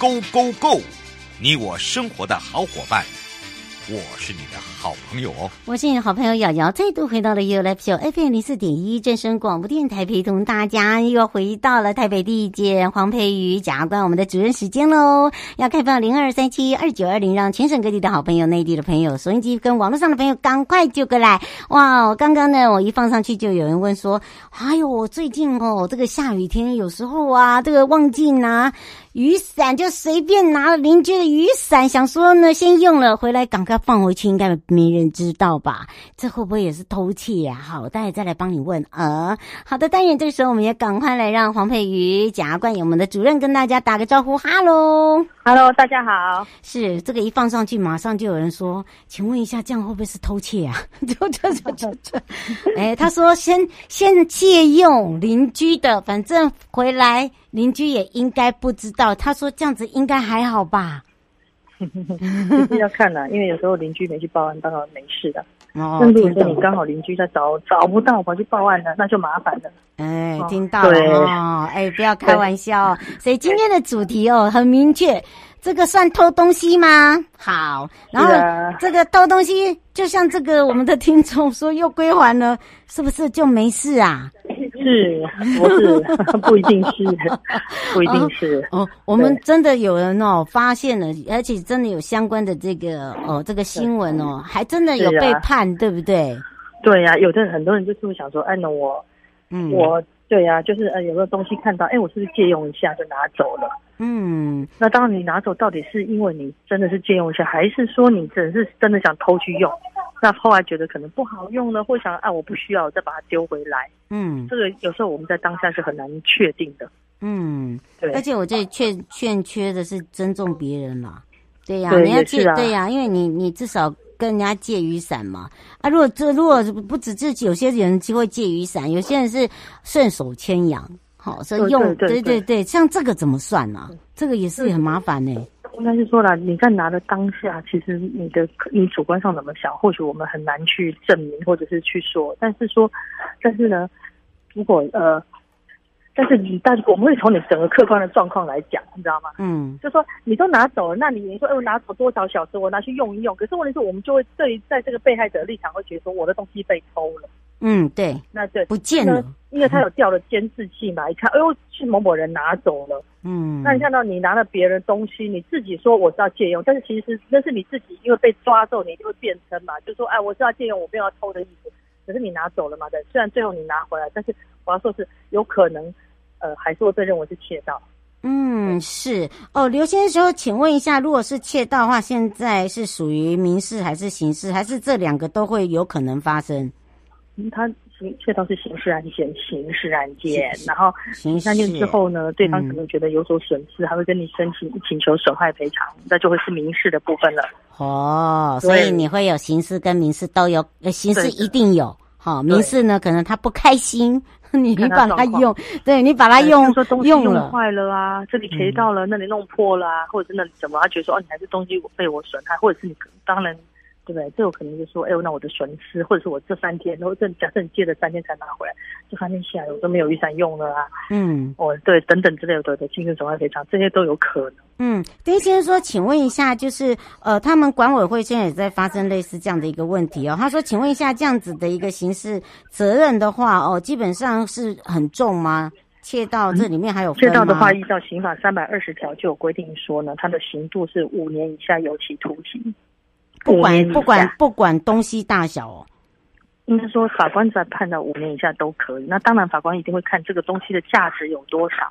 Go Go Go，你我生活的好伙伴，我是你的好朋友哦。我是你的好朋友瑶瑶，再度回到了 U Live Show FM 零四点一正声广播电台，陪同大家又回到了台北地检黄佩瑜检察官我们的主任时间喽。要开放零二三七二九二零，让全省各地的好朋友、内地的朋友、收音机跟网络上的朋友赶快就过来。哇，刚刚呢，我一放上去就有人问说，哎呦，最近哦，这个下雨天有时候啊，这个忘记拿。雨伞就随便拿了邻居的雨伞，想说呢，先用了回来赶快放回去，应该没人知道吧？这会不会也是偷窃呀？好，待会再来帮你问。呃，好的，当然这个时候我们也赶快来让黄佩瑜检察官我们的主任跟大家打个招呼，哈喽，哈喽，大家好。是这个一放上去，马上就有人说，请问一下，这样会不会是偷窃啊？就就就就就，哎，他说先先借用邻居的，反正回来。邻居也应该不知道，他说这样子应该还好吧？要看啦，因为有时候邻居没去报案，当然没事的。哦，那如果说你刚好邻居在找找不到，跑去报案了，那就麻烦了。哎，听到了哦，哎，不要开玩笑。所以今天的主题哦很明确，这个算偷东西吗？好，然后这个偷东西，就像这个我们的听众说又归还了，是不是就没事啊？是，不是，不一定是，不一定是。哦，哦，我们真的有人哦发现了，而且真的有相关的这个哦这个新闻哦，还真的有被判，对不对？对呀、啊，有的很多人就是会想说，哎，那我，嗯，我对呀、啊，就是呃，有个东西看到，哎，我是不是借用一下就拿走了？嗯，那当然你拿走到底是因为你真的是借用一下，还是说你只是真的想偷去用？那后来觉得可能不好用呢，或想啊，我不需要，再把它丢回来。嗯，这个有时候我们在当下是很难确定的。嗯，对。而且我这欠欠缺的是尊重别人嘛。对呀、啊，你要借对呀、啊，因为你你至少跟人家借雨伞嘛。啊，如果这如果不只是有些人就会借雨伞，有些人是顺手牵羊，好，所以用对对对，对对对，像这个怎么算呢、啊？这个也是很麻烦呢、欸。应该是说了，你在拿的当下，其实你的你主观上怎么想，或许我们很难去证明，或者是去说。但是说，但是呢，如果呃，但是你但是我们会从你整个客观的状况来讲，你知道吗？嗯，就说你都拿走了，那你你说，哎，我拿走多少小时，我拿去用一用。可是问题是，我们就会对在这个被害者的立场会觉得说，我的东西被偷了。嗯，对，那对，不见了，因为他有掉了监视器嘛，一看，哎呦，是某某人拿走了。嗯，那你看到你拿了别人东西，你自己说我是要借用，但是其实那是你自己，因为被抓之后，你就会辩称嘛，就说，哎，我是要借用，我没有要偷的意思，可是你拿走了嘛，对，虽然最后你拿回来，但是我要说是有可能，呃，还是会被认为是窃盗。嗯，是哦，刘先生说，请问一下，如果是窃盗的话，现在是属于民事还是刑事，还是这两个都会有可能发生？他刑窃盗是刑事案件，刑事案件，然后刑事案件之后呢，对方可能觉得有所损失，还会跟你申请请求损害赔偿，那就会是民事的部分了。哦，所以你会有刑事跟民事都有，刑事一定有，好，民事呢可能他不开心，你把他用，对你把他用，用坏了啊，这里赔到了，那里弄破了啊，或者是那里怎么，他觉得说哦，你还是东西被我损害，或者是你当然。对不对？这有可能就说，哎呦，那我的损失，或者是我这三天，然后这假设你借了三天才拿回来，这三天下来我都没有雨伞用了啊。嗯，哦，对，等等之类的的精神损害赔偿，这些都有可能。嗯，丁先生说，请问一下，就是呃，他们管委会现在也在发生类似这样的一个问题哦。他说，请问一下，这样子的一个刑事责任的话，哦，基本上是很重吗？窃盗这里面还有窃盗的话，依照刑法三百二十条就有规定说呢，它的刑度是五年以下有期徒刑。不管不管不管东西大小哦，应该说法官在判到五年以下都可以。那当然，法官一定会看这个东西的价值有多少，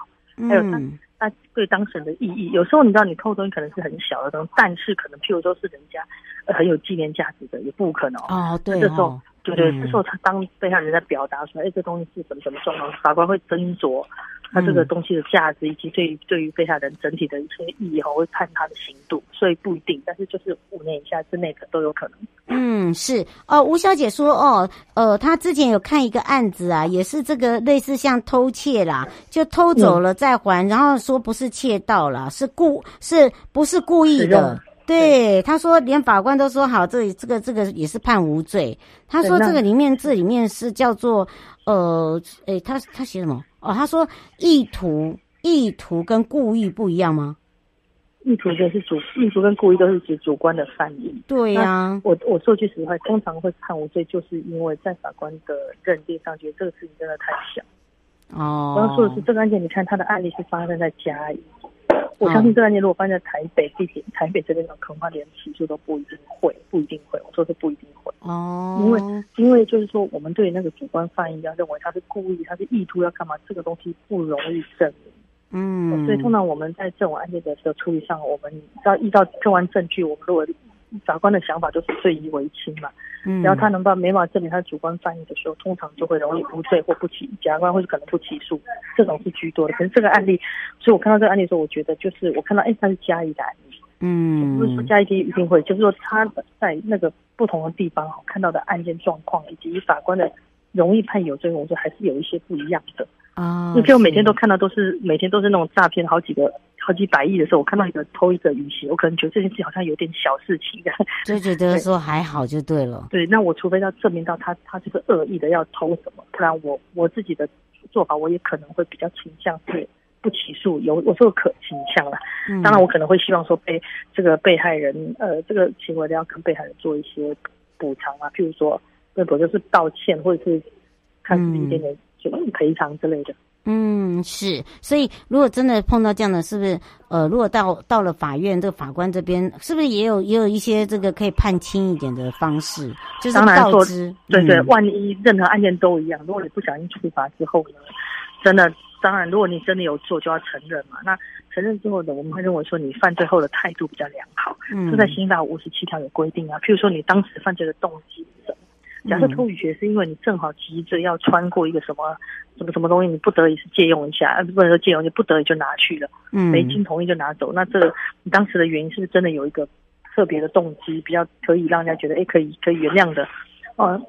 还有他他对当事人的意义。有时候你知道，你偷东西可能是很小的东西，但是可能譬如说是人家很有纪念价值的，也不可能哦。对哦，这时候对对，这时候他当被害人在表达说，哎，这东西是什么什么状况，法官会斟酌他这个东西的价值，以及对于对于被害人整体的一些意义我，会判他的刑度，所以不一定，但是就是五年以下之内的都有可能。嗯，是哦，吴小姐说哦，呃，她之前有看一个案子啊，也是这个类似像偷窃啦，就偷走了再还，嗯、然后说不是窃盗啦，是故是不是故意的？对，他说连法官都说好，这里这个这个也是判无罪。他说这个里面这里面是叫做呃，诶，他他写什么？哦，他说意图意图跟故意不一样吗？意图就是主意图跟故意都是指主观的犯意。对呀、啊，我我说句实话，通常会判无罪，就是因为在法官的认定上觉得这个事情真的太小。哦，我要说的是这个案件，你看他的案例是发生在嘉义。我相信这个案件如果放在台北地铁，台北这边的恐怕连起诉都不一定会，不一定会。我说是不一定会哦，因为因为就是说，我们对那个主观犯意要认为他是故意，他是意图要干嘛，这个东西不容易证明。嗯，所以通常我们在这种案件的的处理上，我们要依照客观证据，我们如果法官的想法就是罪疑为轻嘛。然后他能把没办法证明他主观犯意的时候，通常就会容易无罪或不起，检察官会可能不起诉，这种是居多的。可是这个案例，所以我看到这个案例的时候，我觉得就是我看到，哎，他是加一的案例，嗯，不是说嘉义一定会，就是说他在那个不同的地方看到的案件状况，以及法官的容易判有罪，我觉得还是有一些不一样的啊。因为我每天都看到都是每天都是那种诈骗好几个。好几百亿的时候，我看到一个偷一个雨鞋，我可能觉得这件事好像有点小事情，就觉得说还好就对了。对，那我除非要证明到他他这个恶意的要偷什么，不然我我自己的做法，我也可能会比较倾向是不起诉，有我说可倾向了。嗯、当然，我可能会希望说被这个被害人呃这个行为的要跟被害人做一些补偿啊，譬如说，那不就是道歉，或者是看是一点点就赔偿之类的。嗯，是，所以如果真的碰到这样的，是不是呃，如果到到了法院，这个法官这边是不是也有也有一些这个可以判轻一点的方式？就是告知，对对，万一任何案件都一样，如果你不小心处罚之后呢，真的，当然，如果你真的有做，就要承认嘛。那承认之后呢，我们会认为说你犯罪后的态度比较良好，嗯，这在刑法五十七条有规定啊。譬如说你当时犯罪的动机是什么？假设偷雨鞋是因为你正好急着要穿过一个什么什么什么东西，你不得已是借用一下，不能说借用，就不得已就拿去了，嗯，没经同意就拿走，那这个你当时的原因是不是真的有一个特别的动机，比较可以让人家觉得哎可以可以原谅的？呃，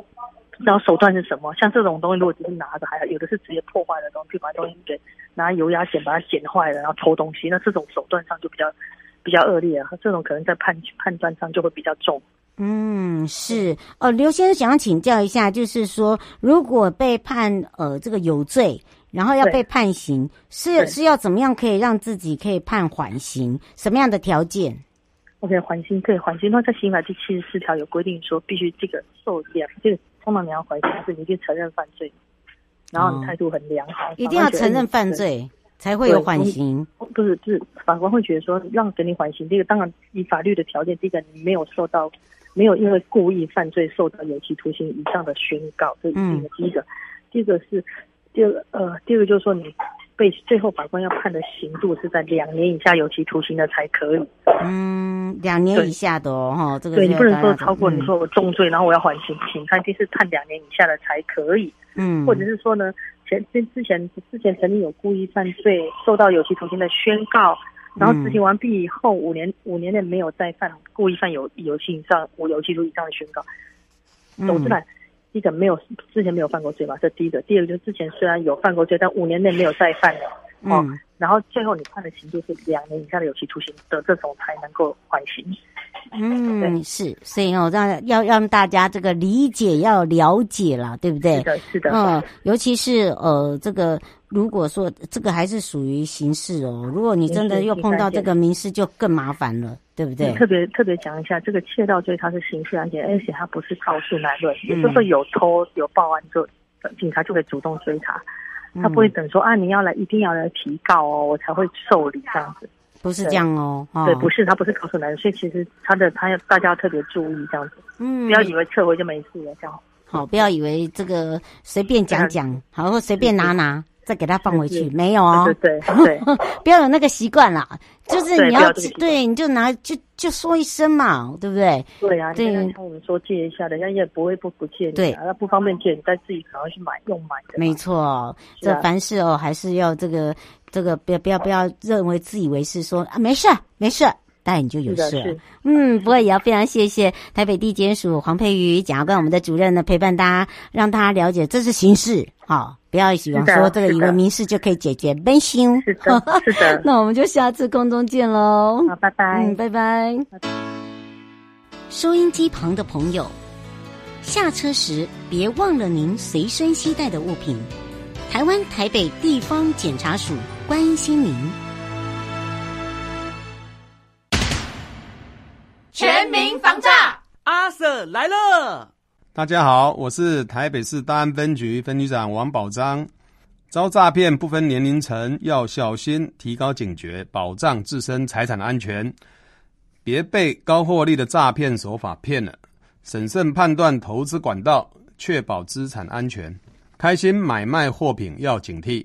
然后手段是什么？像这种东西如果只是拿着，还有的是直接破坏的东西，把东西给拿油压剪把它剪坏了，然后偷东西，那这种手段上就比较比较恶劣啊，这种可能在判判断上就会比较重。嗯，是哦，刘先生想要请教一下，就是说，如果被判呃这个有罪，然后要被判刑，是是要怎么样可以让自己可以判缓刑？什么样的条件？OK，缓刑可以缓刑的话，在刑法第七十四条有规定说，必须这个受量，这个通常你要缓刑是你去承认犯罪，然后你态度很良好，哦、一定要承认犯罪才会有缓刑。不是，就是法官会觉得说，让给你缓刑，这个当然以法律的条件，第一个你没有受到。没有因为故意犯罪受到有期徒刑以上的宣告，这是一个第一个。第二个是第二个呃，第二个就是说你被最后法官要判的刑度是在两年以下有期徒刑的才可以。嗯，两年以下的哦，哈，这个对你不能说超过你说我重罪，嗯、然后我要缓刑，刑判定是判两年以下的才可以。嗯，或者是说呢，前之之前之前曾经有故意犯罪受到有期徒刑的宣告。然后执行完毕以后，五年五年内没有再犯故意犯有有期以上无有期徒刑以上的宣告。总之呢，第一个没有之前没有犯过罪嘛，这第一个。第二个就是之前虽然有犯过罪，但五年内没有再犯了。哦，嗯、然后最后你判的刑度是两年以下的有期徒刑的这种才能够缓刑。嗯，对是，所以哦，让要让大家这个理解要了解了，对不对？是的，是的。嗯，尤其是呃，这个如果说这个还是属于刑事哦，如果你真的又碰到这个民事，就更麻烦了，对不对？特别特别讲一下，这个窃盗罪它是刑事案件，而且它不是告诉来论，也就是说有偷有报案就警察就会主动追查，他不会等说啊你要来一定要来提告哦，我才会受理这样子。不是这样哦，对，不是，他不是告诉男人，所以其实他的他要大家要特别注意这样子，嗯，不要以为撤回就没事了，这样。好，不要以为这个随便讲讲，好，或随便拿拿，再给他放回去，没有哦，对对对，不要有那个习惯啦，就是你要对，对你就拿就就说一声嘛，对不对？对啊，对，跟我们说借一下，人家也不会不不借你，对，那不方便借，你再自己赶快去买用买的。没错，这凡事哦，还是要这个这个不要不要不要认为自以为是说啊没事没事。但你就有事，嗯，不过也要非常谢谢台北地检署黄佩瑜检察官我们的主任呢陪伴大家，让大家了解这是刑事，好，不要希望说这个以为民事就可以解决，温馨，是的，是的，那我们就下次空中见喽，好，拜拜，嗯，拜拜。收音机旁的朋友，下车时别忘了您随身携带的物品。台湾台北地方检察署关心您。全民防诈，阿 Sir 来了！大家好，我是台北市大安分局分局长王宝章。遭诈骗不分年龄层，要小心，提高警觉，保障自身财产安全，别被高获利的诈骗手法骗了。审慎判断投资管道，确保资产安全。开心买卖货品要警惕，